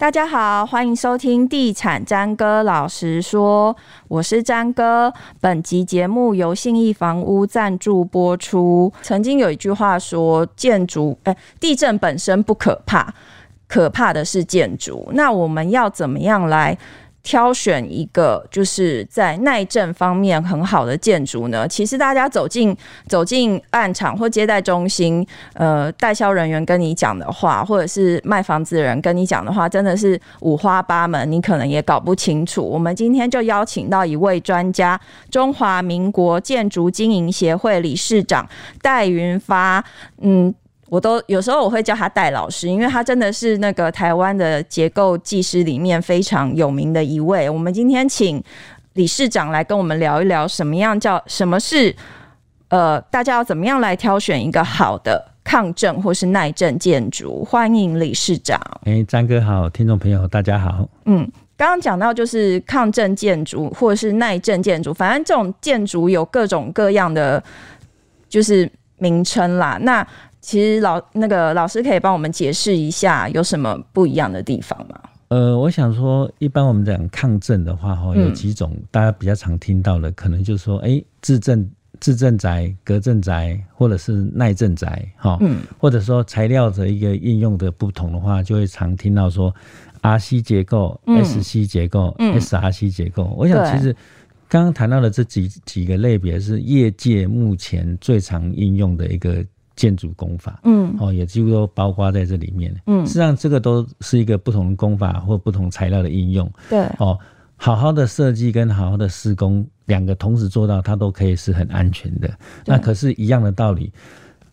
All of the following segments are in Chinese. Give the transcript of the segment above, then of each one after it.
大家好，欢迎收听《地产詹哥老实说》，我是詹哥。本集节目由信义房屋赞助播出。曾经有一句话说：“建筑，哎，地震本身不可怕，可怕的是建筑。”那我们要怎么样来挑选一个就是在耐震方面很好的建筑呢？其实大家走进走进案场或接待中心，呃，代销人员跟你讲的话，或者是卖房子的人跟你讲的话，真的是五花八门，你可能也搞不清楚。我们今天就邀请到一位专家，中华民国建筑经营协会理事长戴云发，嗯。我都有时候我会叫他戴老师，因为他真的是那个台湾的结构技师里面非常有名的一位。我们今天请理事长来跟我们聊一聊，什么样叫什么是呃，大家要怎么样来挑选一个好的抗震或是耐震建筑？欢迎理事长。哎，张哥好，听众朋友大家好。嗯，刚刚讲到就是抗震建筑或者是耐震建筑，反正这种建筑有各种各样的就是名称啦。那其实老那个老师可以帮我们解释一下有什么不一样的地方吗？呃，我想说，一般我们讲抗震的话，哈，有几种大家比较常听到的，嗯、可能就是说，哎，自震、自震宅、隔震宅，或者是耐震宅，哈，嗯，或者说材料的一个应用的不同的话，就会常听到说，RC 结构、嗯、SC 结构、嗯、SRC 结构。我想，其实刚刚谈到的这几几个类别是业界目前最常应用的一个。建筑工法，嗯，哦，也几乎都包括在这里面，嗯，实际上这个都是一个不同的工法或不同材料的应用，对，哦，好好的设计跟好好的施工两个同时做到，它都可以是很安全的。那可是，一样的道理，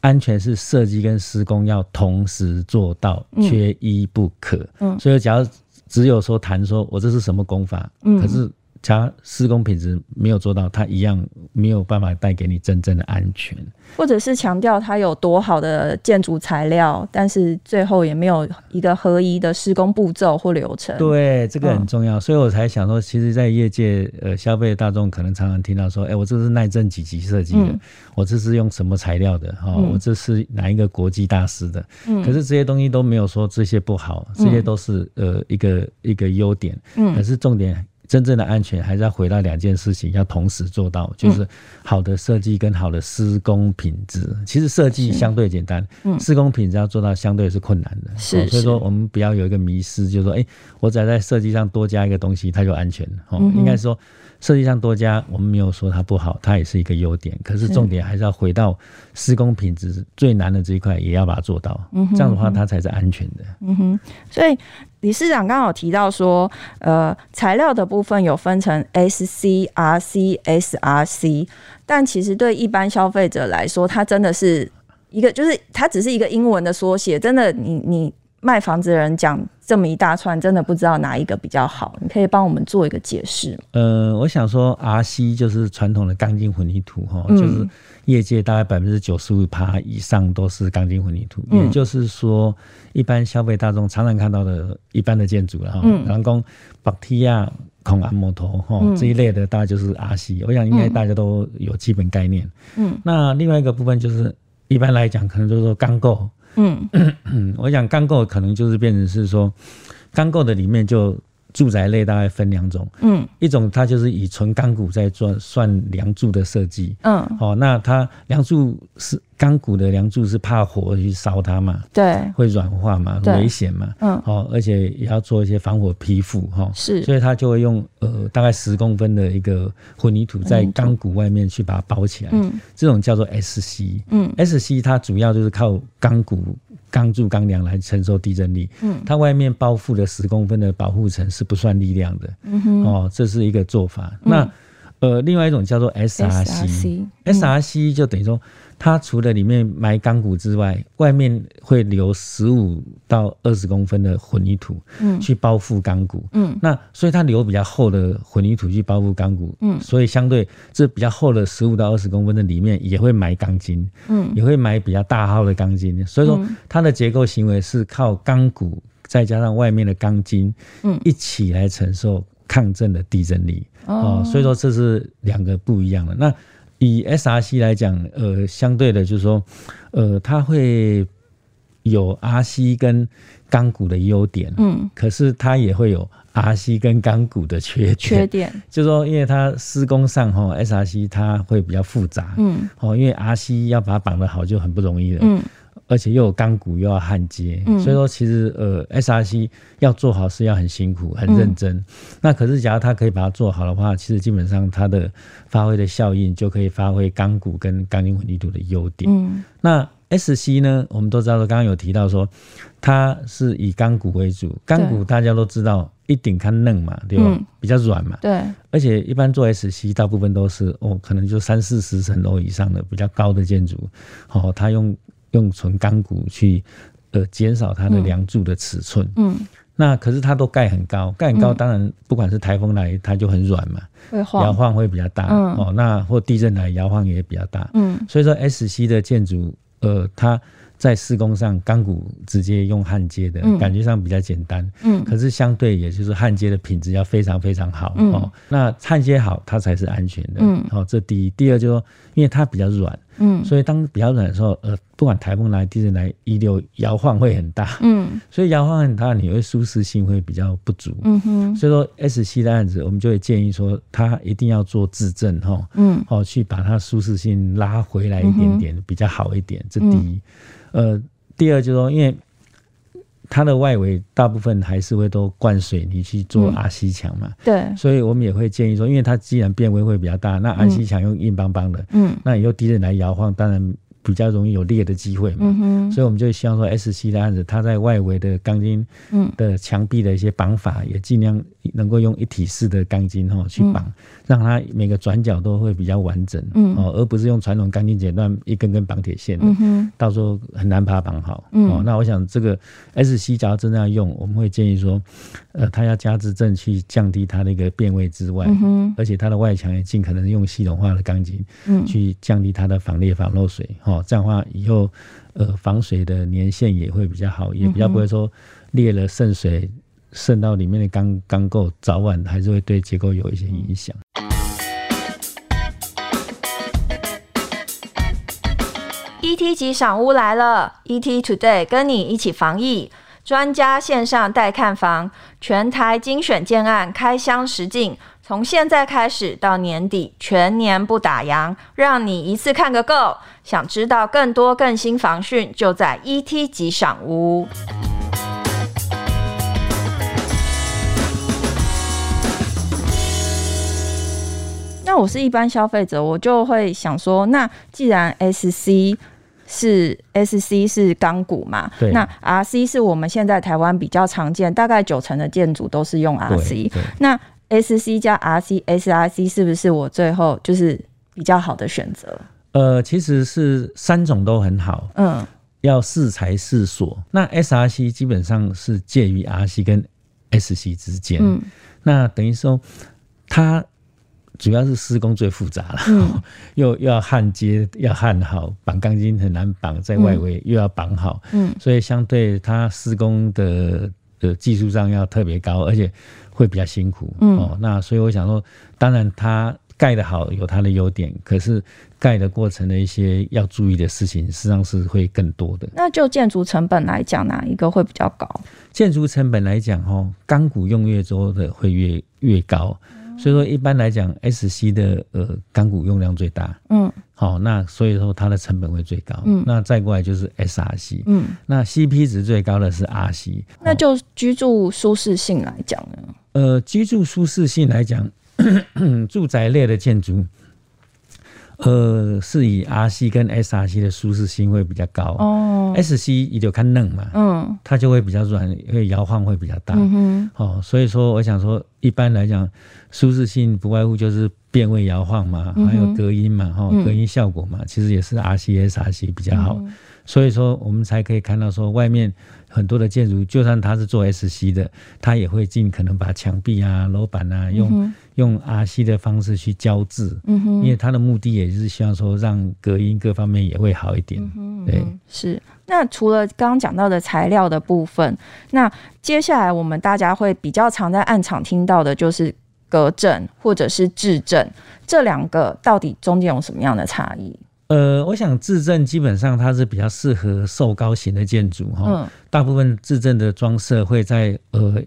安全是设计跟施工要同时做到，缺一不可。嗯，所以假如只有说谈说我这是什么工法，嗯，可是。它施工品质没有做到，它一样没有办法带给你真正的安全，或者是强调它有多好的建筑材料，但是最后也没有一个合一的施工步骤或流程。对，这个很重要，嗯、所以我才想说，其实，在业界，呃，消费大众可能常常听到说，哎、欸，我这是耐震几级设计的，嗯、我这是用什么材料的，哈、嗯，我这是哪一个国际大师的，嗯，可是这些东西都没有说这些不好，这些都是呃一个一个优点，嗯，可是重点。真正的安全还是要回到两件事情，要同时做到，就是好的设计跟好的施工品质。其实设计相对简单，施工品质要做到相对是困难的。是，所以说我们不要有一个迷失，就是说，哎，我只要在设计上多加一个东西，它就安全了。哦，应该说。设计上多加，我们没有说它不好，它也是一个优点。可是重点还是要回到施工品质最难的这一块，也要把它做到。嗯哼，这样的话它才是安全的。嗯哼，所以理事长刚好提到说，呃，材料的部分有分成 SC、RC、SRC，但其实对一般消费者来说，它真的是一个，就是它只是一个英文的缩写。真的，你你。卖房子的人讲这么一大串，真的不知道哪一个比较好。你可以帮我们做一个解释。呃，我想说，RC 就是传统的钢筋混凝土哈，嗯、就是业界大概百分之九十五趴以上都是钢筋混凝土。嗯、也就是说，一般消费大众常常看到的一般的建筑了哈，人工、柏梯啊、孔安摩头哈这一类的，大概就是 RC。我想应该大家都有基本概念。嗯，那另外一个部分就是一般来讲，可能就是说钢构。嗯。嗯，我想钢构可能就是变成是说，钢构的里面就住宅类大概分两种，嗯，一种它就是以纯钢骨在做算梁柱的设计，嗯，好，那它梁柱是钢骨的梁柱是怕火去烧它嘛，对，会软化嘛，危险嘛，嗯，好，而且也要做一些防火批覆，哈，是，所以它就会用呃大概十公分的一个混凝土在钢骨外面去把它包起来，嗯，这种叫做 SC，嗯，SC 它主要就是靠钢骨。钢柱钢梁来承受地震力，嗯，它外面包覆的十公分的保护层是不算力量的，嗯哼，哦，这是一个做法。嗯、那呃，另外一种叫做 SRC，SRC、就等于说。它除了里面埋钢骨之外，外面会留十五到二十公分的混凝土，嗯，去包覆钢骨，嗯，那所以它留比较厚的混凝土去包覆钢骨，嗯，所以相对这比较厚的十五到二十公分的里面也会埋钢筋，嗯，也会埋比较大号的钢筋，所以说它的结构行为是靠钢骨再加上外面的钢筋，嗯，一起来承受抗震的地震力，哦，所以说这是两个不一样的。那。以 SRC 来讲，呃，相对的就是说，呃，它会有 RC 跟钢骨的优点，嗯，可是它也会有 RC 跟钢骨的缺点。缺点。就是说，因为它施工上哈，SRC 它会比较复杂，嗯，哦，因为 RC 要把它绑得好就很不容易了，嗯，而且又有钢骨又要焊接，嗯，所以说其实呃，SRC 要做好是要很辛苦、很认真。嗯、那可是假如它可以把它做好的话，其实基本上它的发挥的效应就可以发挥钢骨跟钢筋混凝土的优点。嗯，那。S C 呢，我们都知道说，刚刚有提到说，它是以钢骨为主，钢骨大家都知道一顶看嫩嘛，对吧？嗯、比较软嘛。对。而且一般做 S C，大部分都是哦，可能就三四十层楼以上的比较高的建筑，哦，它用用纯钢骨去呃减少它的梁柱的尺寸。嗯。那可是它都盖很高，盖很高，当然不管是台风来，它就很软嘛，摇晃，晃会比较大。嗯、哦，那或地震来，摇晃也比较大。嗯。所以说 S C 的建筑。呃，它在施工上钢骨直接用焊接的，嗯、感觉上比较简单。嗯，可是相对也就是焊接的品质要非常非常好。嗯、哦，那焊接好它才是安全的。嗯，好、哦，这第一。第二就是说，因为它比较软。嗯，所以当比较冷的时候，呃，不管台风来、地震来，一流摇晃会很大。嗯，所以摇晃很大，你会舒适性会比较不足。嗯哼，所以说 S C 的案子，我们就会建议说，它一定要做自证哈。嗯，好，去把它舒适性拉回来一点点，比较好一点。这第一。呃，第二就是说，因为它的外围大部分还是会都灌水泥去做阿西墙嘛，嗯，对，所以我们也会建议说，因为它既然变位会比较大，那阿西墙用硬邦邦的，嗯，那以后敌人来摇晃，当然。比较容易有裂的机会嘛，嗯、哼。所以我们就希望说，S C 的案子，它在外围的钢筋的墙壁的一些绑法，也尽量能够用一体式的钢筋哈去绑，嗯、让它每个转角都会比较完整，嗯、哦，而不是用传统钢筋剪断一根根绑铁线的，到时候很难把它绑好。嗯、哦，那我想这个 S C 假如真的要用，我们会建议说，呃，它要加支正去降低它的一个变位之外，而且它的外墙也尽可能用系统化的钢筋，去降低它的防裂、防漏水，哦，这样的话以后，呃，防水的年限也会比较好，也比较不会说裂了渗水渗到里面的钢钢构，早晚还是会对结构有一些影响。ET 级赏屋来了，ET Today 跟你一起防疫，专家线上带看房，全台精选建案开箱实境。从现在开始到年底，全年不打烊，让你一次看个够。想知道更多更新房讯，就在 ET 级赏屋。那我是一般消费者，我就会想说，那既然 SC 是 SC 是钢骨嘛，那 RC 是我们现在台湾比较常见，大概九成的建筑都是用 RC。那 S C 加 R C S R C 是不是我最后就是比较好的选择？呃，其实是三种都很好，嗯，要适才适所。那 S R C 基本上是介于 R C 跟 S C 之间，嗯，那等于说它主要是施工最复杂了，嗯，又又要焊接要焊好，绑钢筋很难绑在外围，又要绑好，嗯，所以相对它施工的的技术上要特别高，而且。会比较辛苦，嗯、哦，那所以我想说，当然它盖得好有它的优点，可是盖的过程的一些要注意的事情，实际上是会更多的。那就建筑成本来讲，哪一个会比较高？建筑成本来讲，哦，钢骨用越多的会越越高。所以说，一般来讲，S C 的呃钢骨用量最大，嗯，好，那所以说它的成本会最高，嗯，那再过来就是 S R C，嗯，那 C P 值最高的是 R C，那就居住舒适性来讲呢？呃，居住舒适性来讲，住宅类的建筑。呃，是以 R C 跟 S R C 的舒适性会比较高。哦。S C 也就看嫩嘛，嗯，它就会比较软，因为摇晃会比较大。嗯哼，哦，所以说我想说，一般来讲，舒适性不外乎就是变位摇晃嘛，还有隔音嘛，哈，隔音效果嘛，其实也是 R C S R C 比较好。所以说，我们才可以看到说，外面很多的建筑，就算它是做 S C 的，它也会尽可能把墙壁啊、楼板啊用。用 RC 的方式去胶制，嗯哼，因为它的目的也是希望说让隔音各方面也会好一点，对，是。那除了刚刚讲到的材料的部分，那接下来我们大家会比较常在暗场听到的就是隔震或者是质证，这两个到底中间有什么样的差异？呃，我想质证基本上它是比较适合瘦高型的建筑哈，嗯、大部分质证的装设会在呃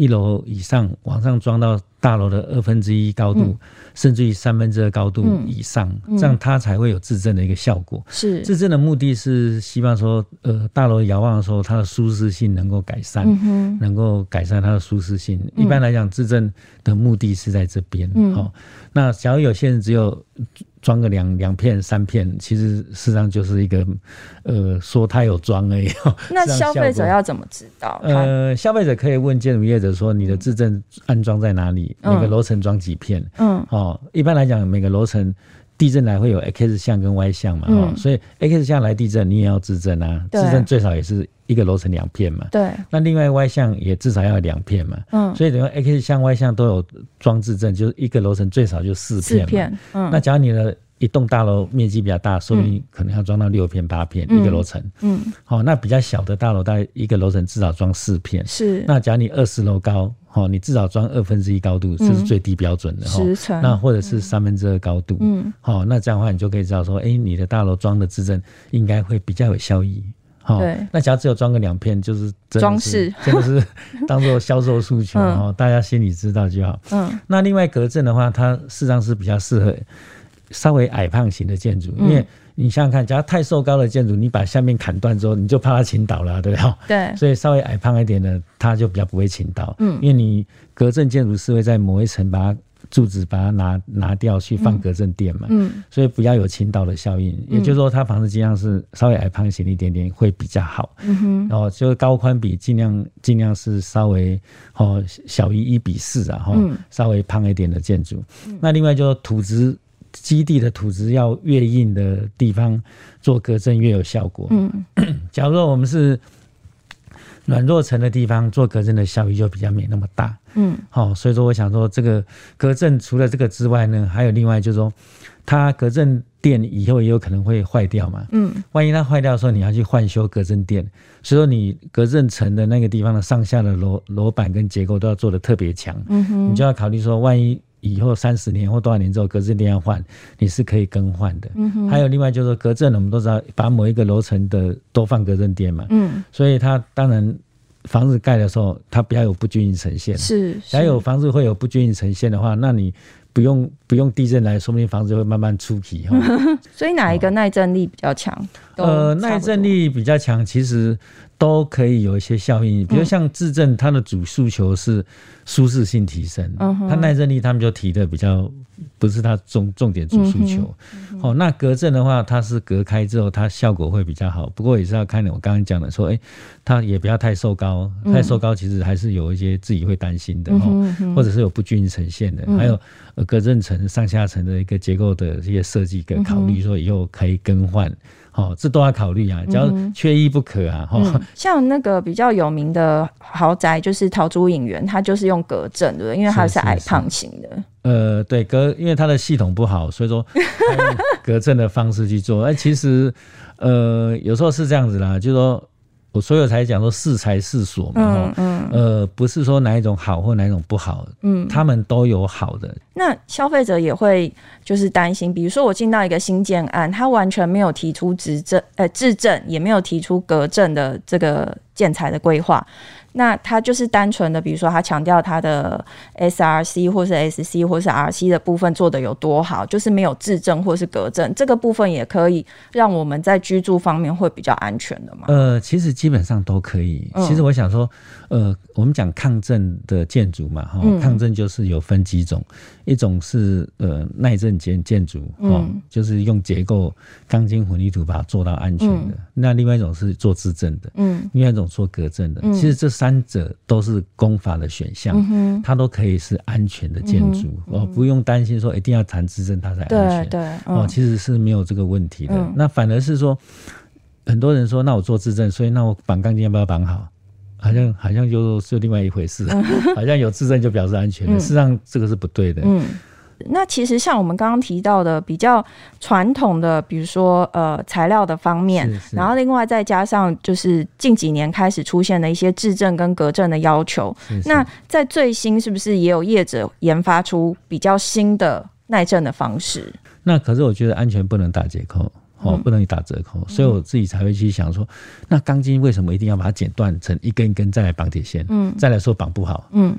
一楼以上往上装到大楼的二分之一高度。嗯甚至于三分之二高度以上，嗯嗯、这样它才会有自震的一个效果。是自震的目的是希望说，呃，大楼遥望的时候，它的舒适性能够改善，嗯、能够改善它的舒适性。嗯、一般来讲，自震的目的是在这边。嗯、哦，那假如有些人只有。装个两两片三片，其实事实上就是一个，呃，说他有装而已。那 消费者要怎么知道？呃，消费者可以问建筑业者说，你的自证安装在哪里？嗯、每个楼层装几片？嗯，哦，一般来讲，每个楼层地震来会有 X 向跟 Y 向嘛，所以 X 向来地震，你也要自震啊，自震最少也是一个楼层两片嘛。对。那另外 Y 向也至少要两片嘛。嗯。所以等于 X 向 Y 向都有装置震，就是一个楼层最少就四片嘛。四片。嗯。那假如你的一栋大楼面积比较大，说明可能要装到六片八片一个楼层。嗯。好，那比较小的大楼，大概一个楼层至少装四片。是。那假如你二十楼高，好，你至少装二分之一高度，这是最低标准的哈。十层。那或者是三分之二高度。嗯。好，那这样的话，你就可以知道说，哎，你的大楼装的制震应该会比较有效益。对，那假如只有装个两片，就是装饰，真的是 当做销售诉求，然后大家心里知道就好。嗯，那另外隔震的话，它事实上是比较适合稍微矮胖型的建筑，因为你想想看，假如太瘦高的建筑，你把下面砍断之后，你就怕它倾倒了，对不对？对，所以稍微矮胖一点的，它就比较不会倾倒。嗯，因为你隔震建筑是会在某一层把它。柱子把它拿拿掉去放隔震垫嘛，嗯，嗯，所以不要有倾倒的效应，嗯、也就是说，它房子尽量是稍微矮胖型一点点会比较好，嗯哼，然后就是高宽比尽量尽量是稍微哦小于一比四啊，哈，嗯、稍微胖一点的建筑。嗯、那另外就是土质基地的土质要越硬的地方做隔震越有效果，嗯，假如说我们是。软弱层的地方做隔震的效益就比较没那么大，嗯，好，所以说我想说，这个隔震除了这个之外呢，还有另外就是说，它隔震垫以后也有可能会坏掉嘛，嗯，万一它坏掉的时候，你要去换修隔震垫，所以说你隔震层的那个地方的上下的楼楼板跟结构都要做的特别强，嗯哼，你就要考虑说，万一。以后三十年或多少年之后，隔震垫要换，你是可以更换的。嗯哼。还有另外就是说隔震，我们都知道把某一个楼层的都放隔震垫嘛。嗯。所以它当然房子盖的时候，它不要有不均匀呈现。是。还有房子会有不均匀呈现的话，那你不用不用地震来，说不定房子会慢慢出皮哈。所以哪一个耐震力比较强？呃，耐震力比较强，其实。都可以有一些效应，比如像自震，它的主诉求是舒适性提升，嗯、它耐震力他们就提的比较不是它重重点主诉求。好、嗯嗯哦，那隔震的话，它是隔开之后，它效果会比较好。不过也是要看我刚刚讲的说，哎、欸，它也不要太瘦高，太瘦高其实还是有一些自己会担心的、嗯、哼哼或者是有不均匀呈现的，嗯、还有隔震层上下层的一个结构的这些设计跟考虑，说以后可以更换。哦，这都要考虑啊，只要缺一不可啊。哈、嗯，像那个比较有名的豪宅，就是陶朱隐园，它就是用隔震，对不对？因为它是矮胖型的。是是是呃，对，隔，因为它的系统不好，所以说 隔震的方式去做。哎，其实，呃，有时候是这样子啦，就是说。我所有才讲说适才适所嘛，嗯嗯，呃，不是说哪一种好或哪一种不好，嗯，他们都有好的。那消费者也会就是担心，比如说我进到一个新建案，他完全没有提出质证，呃，质证也没有提出隔证的这个建材的规划。那它就是单纯的，比如说它强调它的 SRC 或是 SC 或是 RC 的部分做的有多好，就是没有质证或是隔证，这个部分也可以让我们在居住方面会比较安全的嘛？呃，其实基本上都可以。其实我想说，呃，我们讲抗震的建筑嘛，哈，抗震就是有分几种，一种是呃耐震建建筑，哈，就是用结构钢筋混凝土把它做到安全的。那另外一种是做质证的，嗯，另外一种做隔震的。其实这三者都是工法的选项，嗯、它都可以是安全的建筑，哦、嗯，不用担心说一定要谈制震它才安全，对对，哦，其实是没有这个问题的。嗯、那反而是说，很多人说，那我做自证，所以那我绑钢筋要不要绑好？好像好像就是另外一回事，嗯、好像有自证就表示安全事实上这个是不对的。嗯那其实像我们刚刚提到的比较传统的，比如说呃材料的方面，是是然后另外再加上就是近几年开始出现的一些质证跟隔证的要求。那在最新是不是也有业者研发出比较新的耐震的方式？那可是我觉得安全不能打折扣。哦，不能打折扣，所以我自己才会去想说，那钢筋为什么一定要把它剪断成一根一根再来绑铁线？嗯，再来说绑不好，嗯，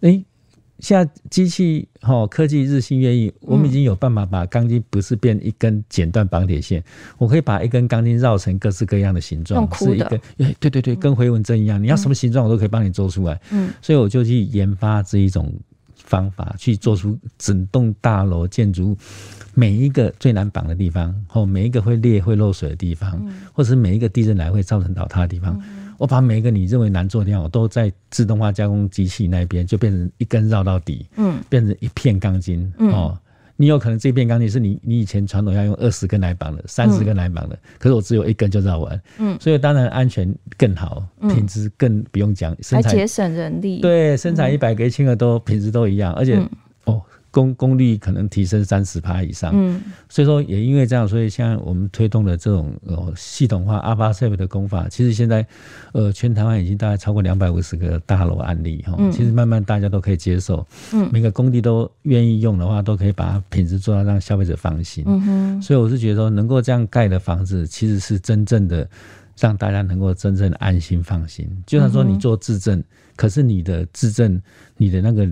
诶。现在机器哈科技日新月异，我们已经有办法把钢筋不是变一根剪断绑铁线，我可以把一根钢筋绕成各式各样的形状，是一个，哎，对对对，跟回纹针一样，你要什么形状我都可以帮你做出来。嗯，所以我就去研发这一种方法，去做出整栋大楼建筑每一个最难绑的地方，或每一个会裂会漏水的地方，或者是每一个地震来会造成倒塌的地方。我把每一个你认为难做的地方，我都在自动化加工机器那边就变成一根绕到底，嗯，变成一片钢筋，嗯、哦，你有可能这片钢筋是你你以前传统要用二十根来绑的，三十根来绑的，嗯、可是我只有一根就绕完，嗯，所以当然安全更好，品质更不用讲，还节省人力，对，生产一百个一千个都品质都一样，而且、嗯、哦。功功率可能提升三十趴以上，嗯，所以说也因为这样，所以现在我们推动的这种呃系统化 AlphaSafe 的工法，其实现在呃全台湾已经大概超过两百五十个大楼案例哈，其实慢慢大家都可以接受，嗯，每个工地都愿意用的话，都可以把品质做到让消费者放心，嗯哼，所以我是觉得说能够这样盖的房子，其实是真正的让大家能够真正的安心放心。就算说你做自证，可是你的自证，你的那个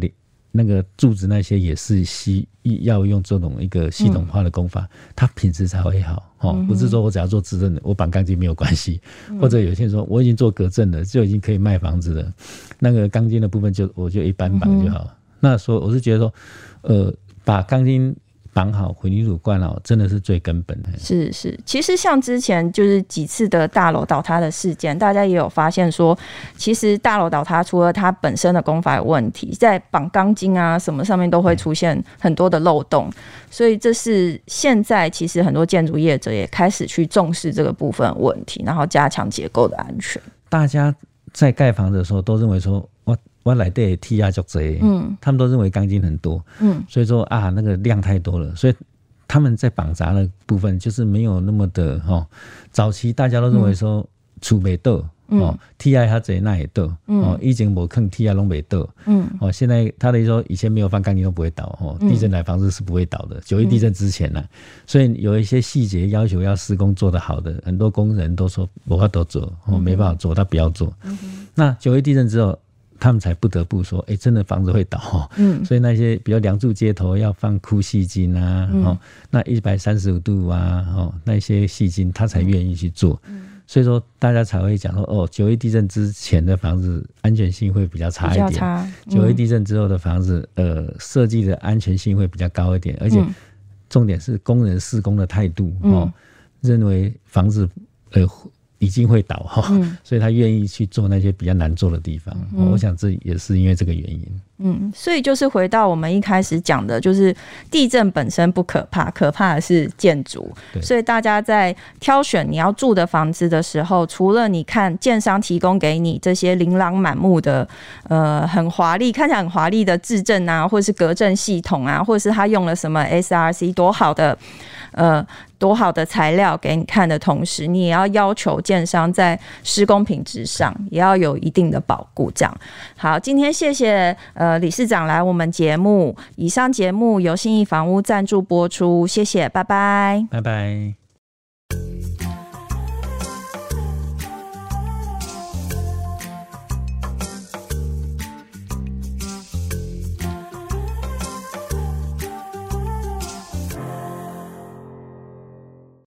那个柱子那些也是需要用这种一个系统化的工法，它品质才会好哦。不是说我只要做质证的，我绑钢筋没有关系，或者有些人说我已经做隔震了，就已经可以卖房子了，那个钢筋的部分就我就一般绑就好了。那所以我是觉得说，呃，把钢筋。绑好混凝土灌好，真的是最根本的。是是，其实像之前就是几次的大楼倒塌的事件，大家也有发现说，其实大楼倒塌除了它本身的工法有问题，在绑钢筋啊什么上面都会出现很多的漏洞，所以这是现在其实很多建筑业者也开始去重视这个部分问题，然后加强结构的安全。大家在盖房子的时候都认为说，我。我来对 T 压就贼，嗯，他们都认为钢筋很多，嗯，所以说啊，那个量太多了，所以他们在绑扎的部分就是没有那么的哈。早期大家都认为说储备豆，哦，，T I 它贼那也到，哦，以前没坑 T I 拢没到，嗯，哦，现在他的意思说以前没有放钢筋都不会倒，哦，地震来房子是不会倒的。九一地震之前呢，所以有一些细节要求要施工做得好的，很多工人都说我要都做，哦，没办法做，他不要做。那九一地震之后。他们才不得不说，哎、欸，真的房子会倒，嗯，所以那些比如梁柱街头要放哭细筋啊，哦、嗯，那一百三十五度啊，哦，那些细筋他才愿意去做，嗯，所以说大家才会讲说，哦，九一地震之前的房子安全性会比较差一点，九一、嗯、地震之后的房子，呃，设计的安全性会比较高一点，而且重点是工人施工的态度，哦，嗯、认为房子，呃。已经会倒哈，嗯、所以他愿意去做那些比较难做的地方。嗯、我想这也是因为这个原因。嗯，所以就是回到我们一开始讲的，就是地震本身不可怕，可怕的是建筑。所以大家在挑选你要住的房子的时候，除了你看建商提供给你这些琳琅满目的、呃，很华丽、看起来很华丽的质证啊，或者是隔震系统啊，或者是他用了什么 SRC 多好的。呃，多好的材料给你看的同时，你也要要求建商在施工品质上也要有一定的保护。这样好，今天谢谢呃理事长来我们节目。以上节目由信义房屋赞助播出，谢谢，拜拜，拜拜。